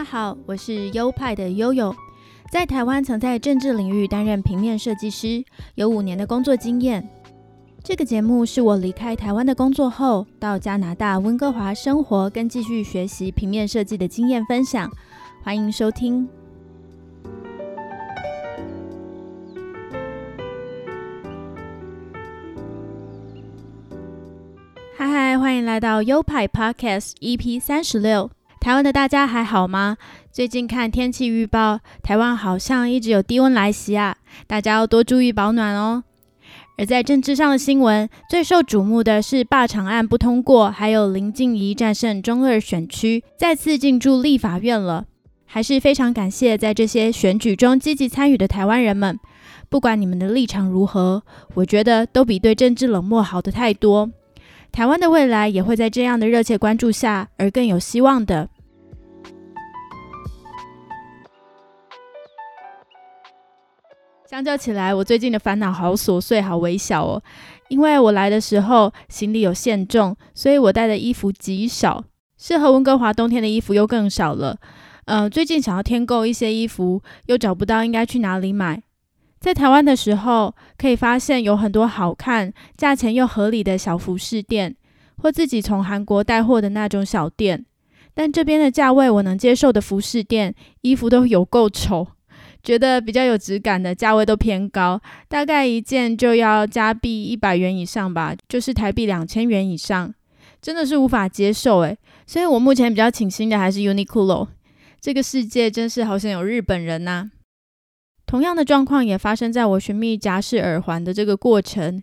大家好，我是优派的悠悠，在台湾曾在政治领域担任平面设计师，有五年的工作经验。这个节目是我离开台湾的工作后，到加拿大温哥华生活跟继续学习平面设计的经验分享，欢迎收听。嗨嗨，欢迎来到优派 Podcast EP 三十六。台湾的大家还好吗？最近看天气预报，台湾好像一直有低温来袭啊，大家要多注意保暖哦。而在政治上的新闻，最受瞩目的是罢场案不通过，还有林静怡战胜中二选区，再次进驻立法院了。还是非常感谢在这些选举中积极参与的台湾人们，不管你们的立场如何，我觉得都比对政治冷漠好的太多。台湾的未来也会在这样的热切关注下而更有希望的。相较起来，我最近的烦恼好琐碎、好微小哦。因为我来的时候行李有限重，所以我带的衣服极少，适合温哥华冬天的衣服又更少了。呃，最近想要添购一些衣服，又找不到应该去哪里买。在台湾的时候，可以发现有很多好看、价钱又合理的小服饰店，或自己从韩国带货的那种小店。但这边的价位我能接受的服饰店，衣服都有够丑，觉得比较有质感的价位都偏高，大概一件就要加币一百元以上吧，就是台币两千元以上，真的是无法接受诶。所以我目前比较倾心的还是 Uniqlo。这个世界真是好像有日本人呐。同样的状况也发生在我寻觅夹式耳环的这个过程，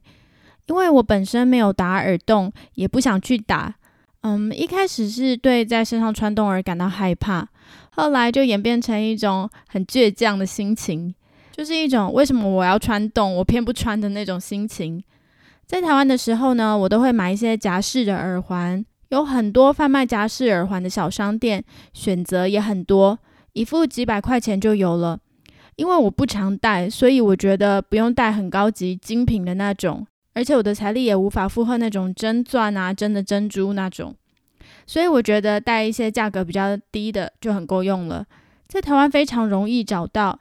因为我本身没有打耳洞，也不想去打。嗯，一开始是对在身上穿洞而感到害怕，后来就演变成一种很倔强的心情，就是一种为什么我要穿洞，我偏不穿的那种心情。在台湾的时候呢，我都会买一些夹式的耳环，有很多贩卖夹式耳环的小商店，选择也很多，一副几百块钱就有了。因为我不常戴，所以我觉得不用戴很高级精品的那种，而且我的财力也无法负荷那种真钻啊、真的珍珠那种，所以我觉得戴一些价格比较低的就很够用了。在台湾非常容易找到，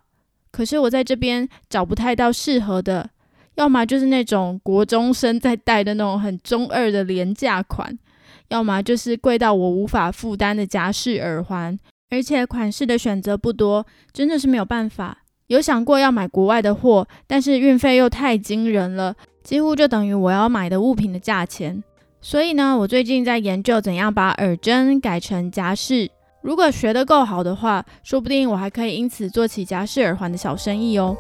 可是我在这边找不太到适合的，要么就是那种国中生在戴的那种很中二的廉价款，要么就是贵到我无法负担的夹式耳环，而且款式的选择不多，真的是没有办法。有想过要买国外的货，但是运费又太惊人了，几乎就等于我要买的物品的价钱。所以呢，我最近在研究怎样把耳针改成夹式。如果学得够好的话，说不定我还可以因此做起夹式耳环的小生意哦。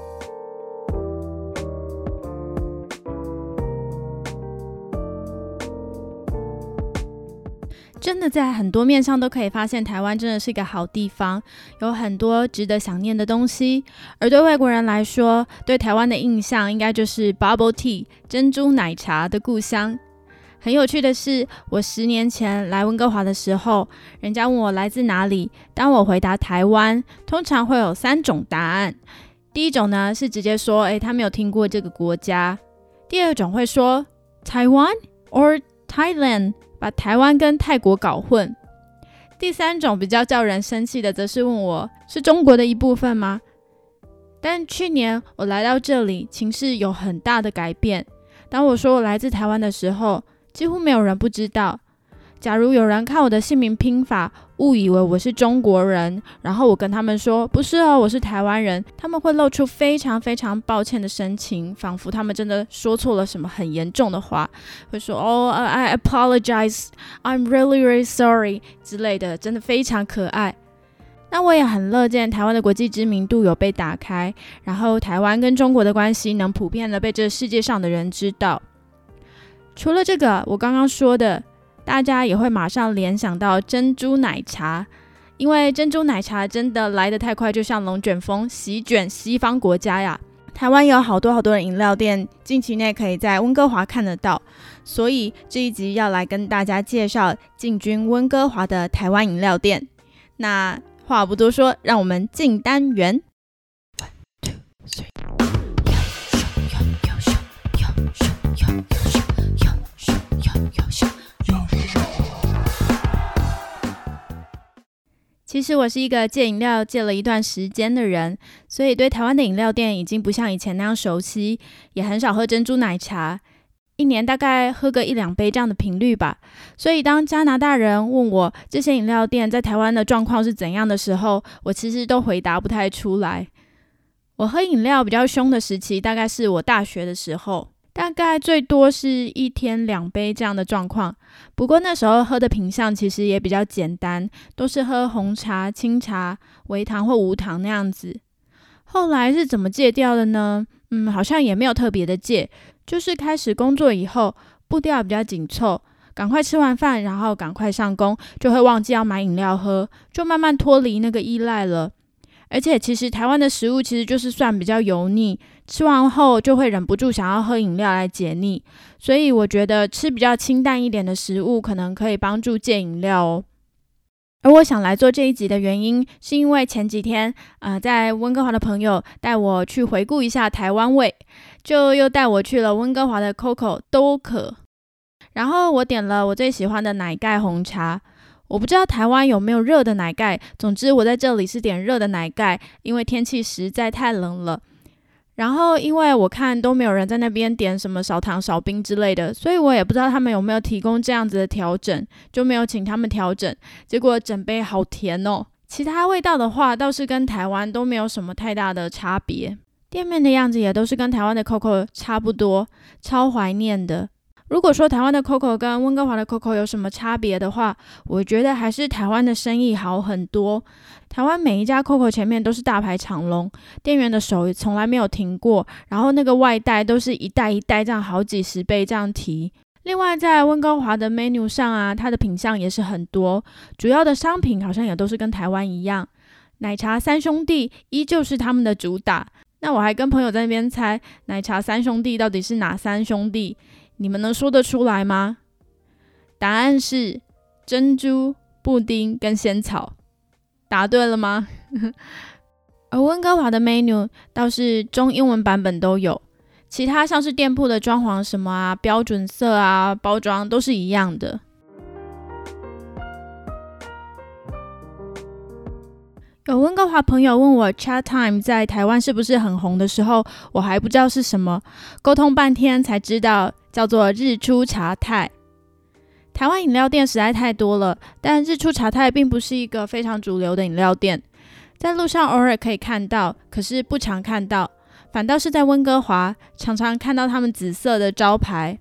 真的在很多面上都可以发现，台湾真的是一个好地方，有很多值得想念的东西。而对外国人来说，对台湾的印象应该就是 bubble tea 珍珠奶茶的故乡。很有趣的是，我十年前来温哥华的时候，人家问我来自哪里，当我回答台湾，通常会有三种答案。第一种呢是直接说，诶，他没有听过这个国家；第二种会说 Taiwan or Thailand。把台湾跟泰国搞混。第三种比较叫人生气的，则是问我是中国的一部分吗？但去年我来到这里，情势有很大的改变。当我说我来自台湾的时候，几乎没有人不知道。假如有人看我的姓名拼法，误以为我是中国人，然后我跟他们说不是哦，我是台湾人，他们会露出非常非常抱歉的神情，仿佛他们真的说错了什么很严重的话，会说哦，I apologize，I'm really really sorry 之类的，真的非常可爱。那我也很乐见台湾的国际知名度有被打开，然后台湾跟中国的关系能普遍的被这世界上的人知道。除了这个，我刚刚说的。大家也会马上联想到珍珠奶茶，因为珍珠奶茶真的来得太快，就像龙卷风席卷西方国家呀。台湾有好多好多的饮料店，近期内可以在温哥华看得到，所以这一集要来跟大家介绍进军温哥华的台湾饮料店。那话不多说，让我们进单元。其实我是一个戒饮料戒了一段时间的人，所以对台湾的饮料店已经不像以前那样熟悉，也很少喝珍珠奶茶，一年大概喝个一两杯这样的频率吧。所以当加拿大人问我这些饮料店在台湾的状况是怎样的时候，我其实都回答不太出来。我喝饮料比较凶的时期，大概是我大学的时候。大概最多是一天两杯这样的状况，不过那时候喝的品相其实也比较简单，都是喝红茶、清茶、微糖或无糖那样子。后来是怎么戒掉的呢？嗯，好像也没有特别的戒，就是开始工作以后步调比较紧凑，赶快吃完饭，然后赶快上工，就会忘记要买饮料喝，就慢慢脱离那个依赖了。而且其实台湾的食物其实就是算比较油腻，吃完后就会忍不住想要喝饮料来解腻，所以我觉得吃比较清淡一点的食物可能可以帮助戒饮料哦。而我想来做这一集的原因，是因为前几天呃在温哥华的朋友带我去回顾一下台湾味，就又带我去了温哥华的 Coco 都可，然后我点了我最喜欢的奶盖红茶。我不知道台湾有没有热的奶盖，总之我在这里是点热的奶盖，因为天气实在太冷了。然后因为我看都没有人在那边点什么少糖少冰之类的，所以我也不知道他们有没有提供这样子的调整，就没有请他们调整。结果整杯好甜哦，其他味道的话倒是跟台湾都没有什么太大的差别，店面的样子也都是跟台湾的 Coco 差不多，超怀念的。如果说台湾的 Coco 跟温哥华的 Coco 有什么差别的话，我觉得还是台湾的生意好很多。台湾每一家 Coco 前面都是大排长龙，店员的手也从来没有停过，然后那个外带都是一袋一袋这样好几十杯这样提。另外在温哥华的 menu 上啊，它的品相也是很多，主要的商品好像也都是跟台湾一样。奶茶三兄弟依旧是他们的主打。那我还跟朋友在那边猜，奶茶三兄弟到底是哪三兄弟？你们能说得出来吗？答案是珍珠、布丁跟仙草。答对了吗？而温哥华的 menu 倒是中英文版本都有，其他像是店铺的装潢什么啊、标准色啊、包装都是一样的。有温哥华朋友问我，Chat Time 在台湾是不是很红的时候，我还不知道是什么，沟通半天才知道。叫做日出茶太。台湾饮料店实在太多了，但日出茶太并不是一个非常主流的饮料店，在路上偶尔可以看到，可是不常看到。反倒是在温哥华，常常看到他们紫色的招牌。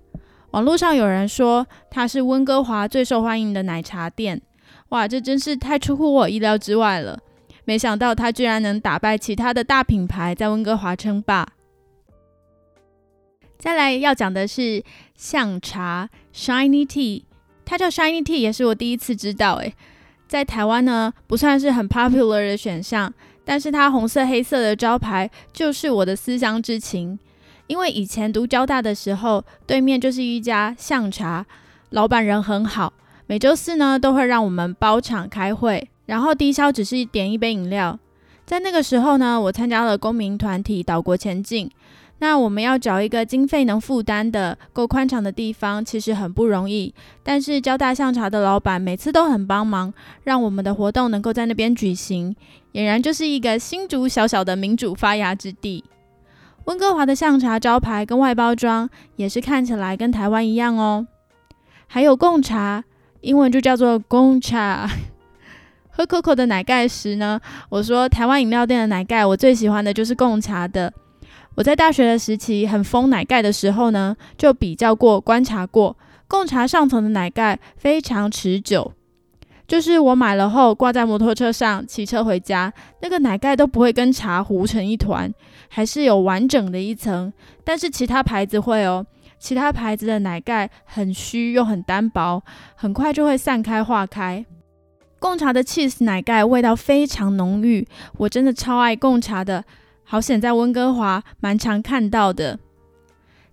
网络上有人说它是温哥华最受欢迎的奶茶店，哇，这真是太出乎我意料之外了！没想到他居然能打败其他的大品牌，在温哥华称霸。再来要讲的是象茶 Shiny Tea，它叫 Shiny Tea 也是我第一次知道。诶，在台湾呢不算是很 popular 的选项，但是它红色黑色的招牌就是我的思乡之情。因为以前读交大的时候，对面就是一家象茶，老板人很好，每周四呢都会让我们包场开会，然后低消只是点一杯饮料。在那个时候呢，我参加了公民团体岛国前进。那我们要找一个经费能负担的、够宽敞的地方，其实很不容易。但是交大象茶的老板每次都很帮忙，让我们的活动能够在那边举行，俨然就是一个新竹小小的民主发芽之地。温哥华的象茶招牌跟外包装也是看起来跟台湾一样哦。还有贡茶，英文就叫做贡茶。喝 Coco 的奶盖时呢，我说台湾饮料店的奶盖，我最喜欢的就是贡茶的。我在大学的时期很疯奶盖的时候呢，就比较过、观察过，贡茶上层的奶盖非常持久，就是我买了后挂在摩托车上，骑车回家，那个奶盖都不会跟茶糊成一团，还是有完整的一层。但是其他牌子会哦，其他牌子的奶盖很虚又很单薄，很快就会散开化开。贡茶的 cheese 奶盖味道非常浓郁，我真的超爱贡茶的。好险，在温哥华蛮常看到的。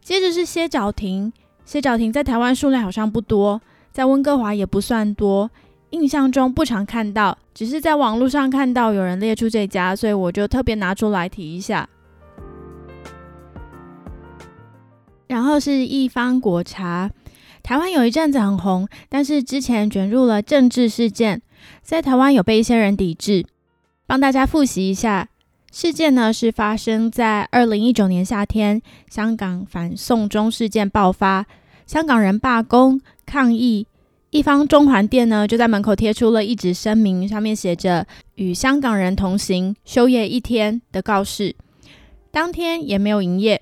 接着是歇脚亭，歇脚亭在台湾数量好像不多，在温哥华也不算多，印象中不常看到，只是在网络上看到有人列出这家，所以我就特别拿出来提一下。然后是一方果茶，台湾有一阵子很红，但是之前卷入了政治事件，在台湾有被一些人抵制。帮大家复习一下，事件呢是发生在二零一九年夏天，香港反送中事件爆发，香港人罢工抗议。一方中环店呢，就在门口贴出了一纸声明，上面写着“与香港人同行，休业一天”的告示。当天也没有营业。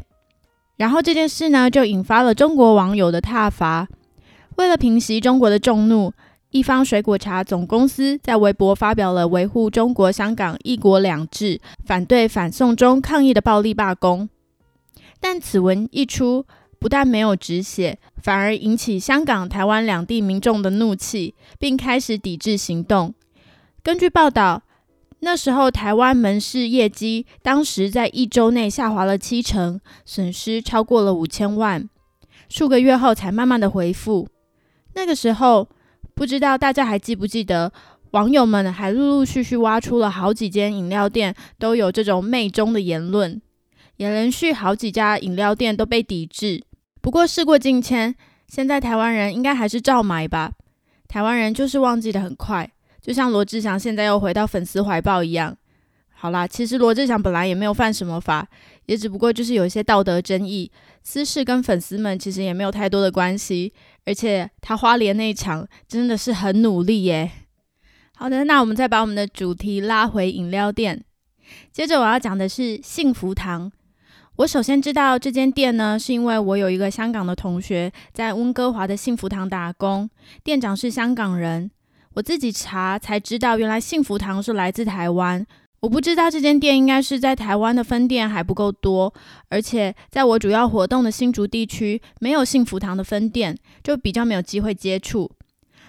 然后这件事呢，就引发了中国网友的挞伐。为了平息中国的众怒，一方水果茶总公司在微博发表了维护中国香港一国两制、反对反送中抗议的暴力罢工。但此文一出，不但没有止血，反而引起香港、台湾两地民众的怒气，并开始抵制行动。根据报道，那时候台湾门市业绩当时在一周内下滑了七成，损失超过了五千万。数个月后才慢慢的恢复。那个时候，不知道大家还记不记得，网友们还陆陆续续挖出了好几间饮料店都有这种媚中的言论，也连续好几家饮料店都被抵制。不过事过境迁，现在台湾人应该还是照买吧。台湾人就是忘记的很快，就像罗志祥现在又回到粉丝怀抱一样。好啦，其实罗志祥本来也没有犯什么法，也只不过就是有一些道德争议，私事跟粉丝们其实也没有太多的关系。而且他花莲那一场真的是很努力耶。好的，那我们再把我们的主题拉回饮料店。接着我要讲的是幸福堂。我首先知道这间店呢，是因为我有一个香港的同学在温哥华的幸福堂打工，店长是香港人。我自己查才知道，原来幸福堂是来自台湾。我不知道这间店应该是在台湾的分店还不够多，而且在我主要活动的新竹地区没有幸福堂的分店，就比较没有机会接触。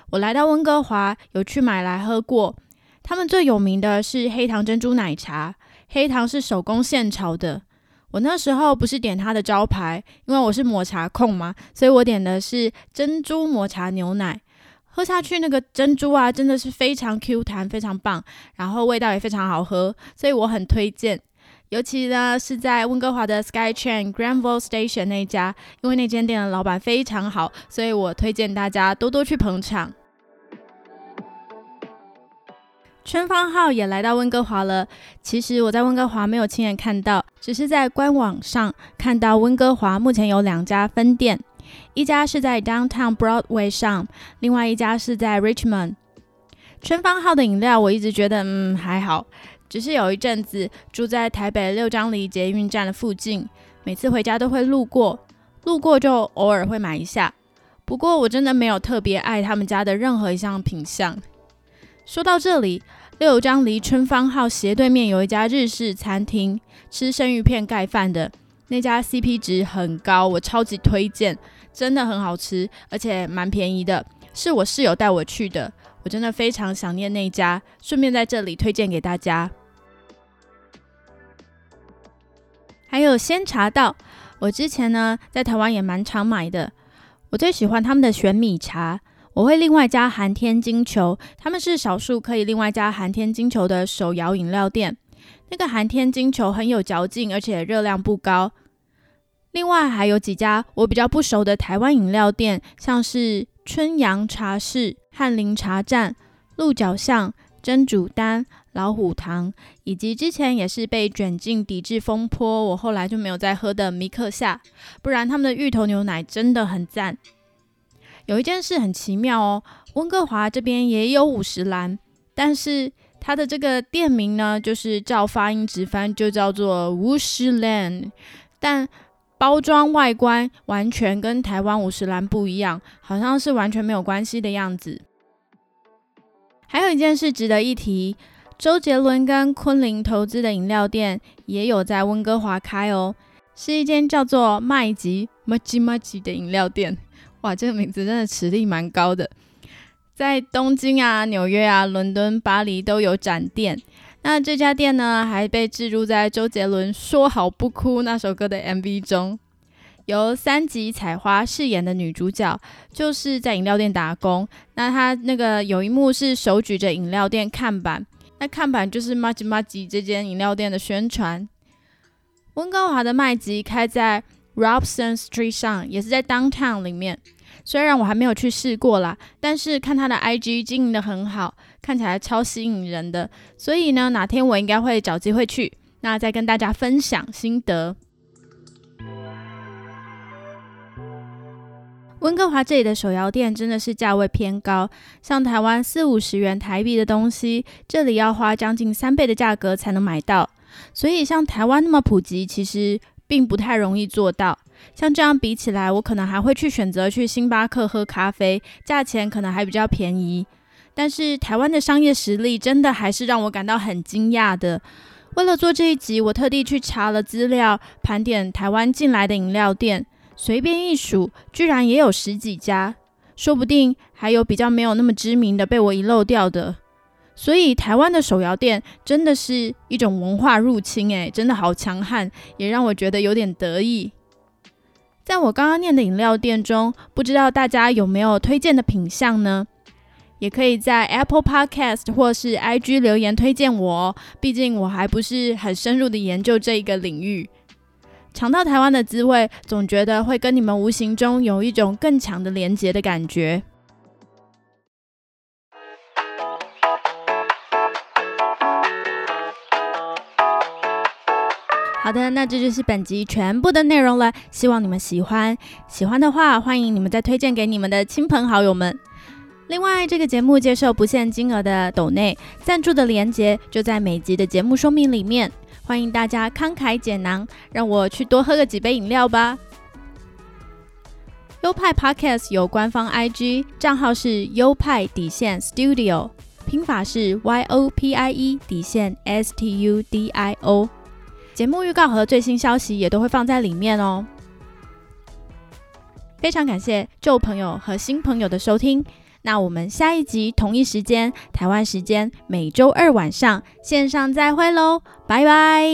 我来到温哥华有去买来喝过，他们最有名的是黑糖珍珠奶茶，黑糖是手工现炒的。我那时候不是点它的招牌，因为我是抹茶控嘛，所以我点的是珍珠抹茶牛奶。喝下去那个珍珠啊，真的是非常 Q 弹，非常棒，然后味道也非常好喝，所以我很推荐。尤其呢是在温哥华的 Sky Train Granville Station 那家，因为那间店的老板非常好，所以我推荐大家多多去捧场。春芳号也来到温哥华了。其实我在温哥华没有亲眼看到，只是在官网上看到温哥华目前有两家分店，一家是在 Downtown Broadway 上，另外一家是在 Richmond。春芳号的饮料我一直觉得嗯还好，只是有一阵子住在台北六张犁捷运站的附近，每次回家都会路过，路过就偶尔会买一下。不过我真的没有特别爱他们家的任何一项品相。说到这里，六张离春芳号斜对面有一家日式餐厅，吃生鱼片盖饭的那家 CP 值很高，我超级推荐，真的很好吃，而且蛮便宜的。是我室友带我去的，我真的非常想念那家，顺便在这里推荐给大家。还有鲜茶道，我之前呢在台湾也蛮常买的，我最喜欢他们的玄米茶。我会另外加寒天金球，他们是少数可以另外加寒天金球的手摇饮料店。那个寒天金球很有嚼劲，而且热量不高。另外还有几家我比较不熟的台湾饮料店，像是春阳茶室、翰林茶站、鹿角巷、真煮丹、老虎堂，以及之前也是被卷进抵制风波，我后来就没有再喝的米克夏。不然他们的芋头牛奶真的很赞。有一件事很奇妙哦，温哥华这边也有五十岚，但是它的这个店名呢，就是照发音直翻就叫做 Wush Land，但包装外观完全跟台湾五十岚不一样，好像是完全没有关系的样子。还有一件事值得一提，周杰伦跟昆凌投资的饮料店也有在温哥华开哦，是一间叫做麦吉 Maji Maji 的饮料店。哇，这个名字真的实力蛮高的，在东京啊、纽约啊、伦敦、巴黎都有展店。那这家店呢，还被置入在周杰伦《说好不哭》那首歌的 MV 中。由三级彩花饰演的女主角，就是在饮料店打工。那她那个有一幕是手举着饮料店看板，那看板就是 Maji Maji 这间饮料店的宣传。温哥华的麦吉开在 Robson Street 上也是在 Downtown 里面，虽然我还没有去试过啦，但是看他的 IG 经营的很好，看起来超吸引人的，所以呢，哪天我应该会找机会去，那再跟大家分享心得。温哥华这里的手摇店真的是价位偏高，像台湾四五十元台币的东西，这里要花将近三倍的价格才能买到。所以像台湾那么普及，其实并不太容易做到。像这样比起来，我可能还会去选择去星巴克喝咖啡，价钱可能还比较便宜。但是台湾的商业实力真的还是让我感到很惊讶的。为了做这一集，我特地去查了资料，盘点台湾进来的饮料店。随便一数，居然也有十几家，说不定还有比较没有那么知名的被我遗漏掉的。所以台湾的手摇店真的是一种文化入侵，诶，真的好强悍，也让我觉得有点得意。在我刚刚念的饮料店中，不知道大家有没有推荐的品相呢？也可以在 Apple Podcast 或是 IG 留言推荐我哦，毕竟我还不是很深入的研究这一个领域。尝到台湾的滋味，总觉得会跟你们无形中有一种更强的连结的感觉。好的，那这就是本集全部的内容了，希望你们喜欢。喜欢的话，欢迎你们再推荐给你们的亲朋好友们。另外，这个节目接受不限金额的抖内赞助的连结，就在每集的节目说明里面。欢迎大家慷慨解囊，让我去多喝个几杯饮料吧。优派 Podcast 有官方 IG 账号是优派底线 Studio，拼法是 Y O P I E 底线 S T U D I O。节目预告和最新消息也都会放在里面哦。非常感谢旧朋友和新朋友的收听。那我们下一集同一时间台湾时间每周二晚上线上再会喽拜拜。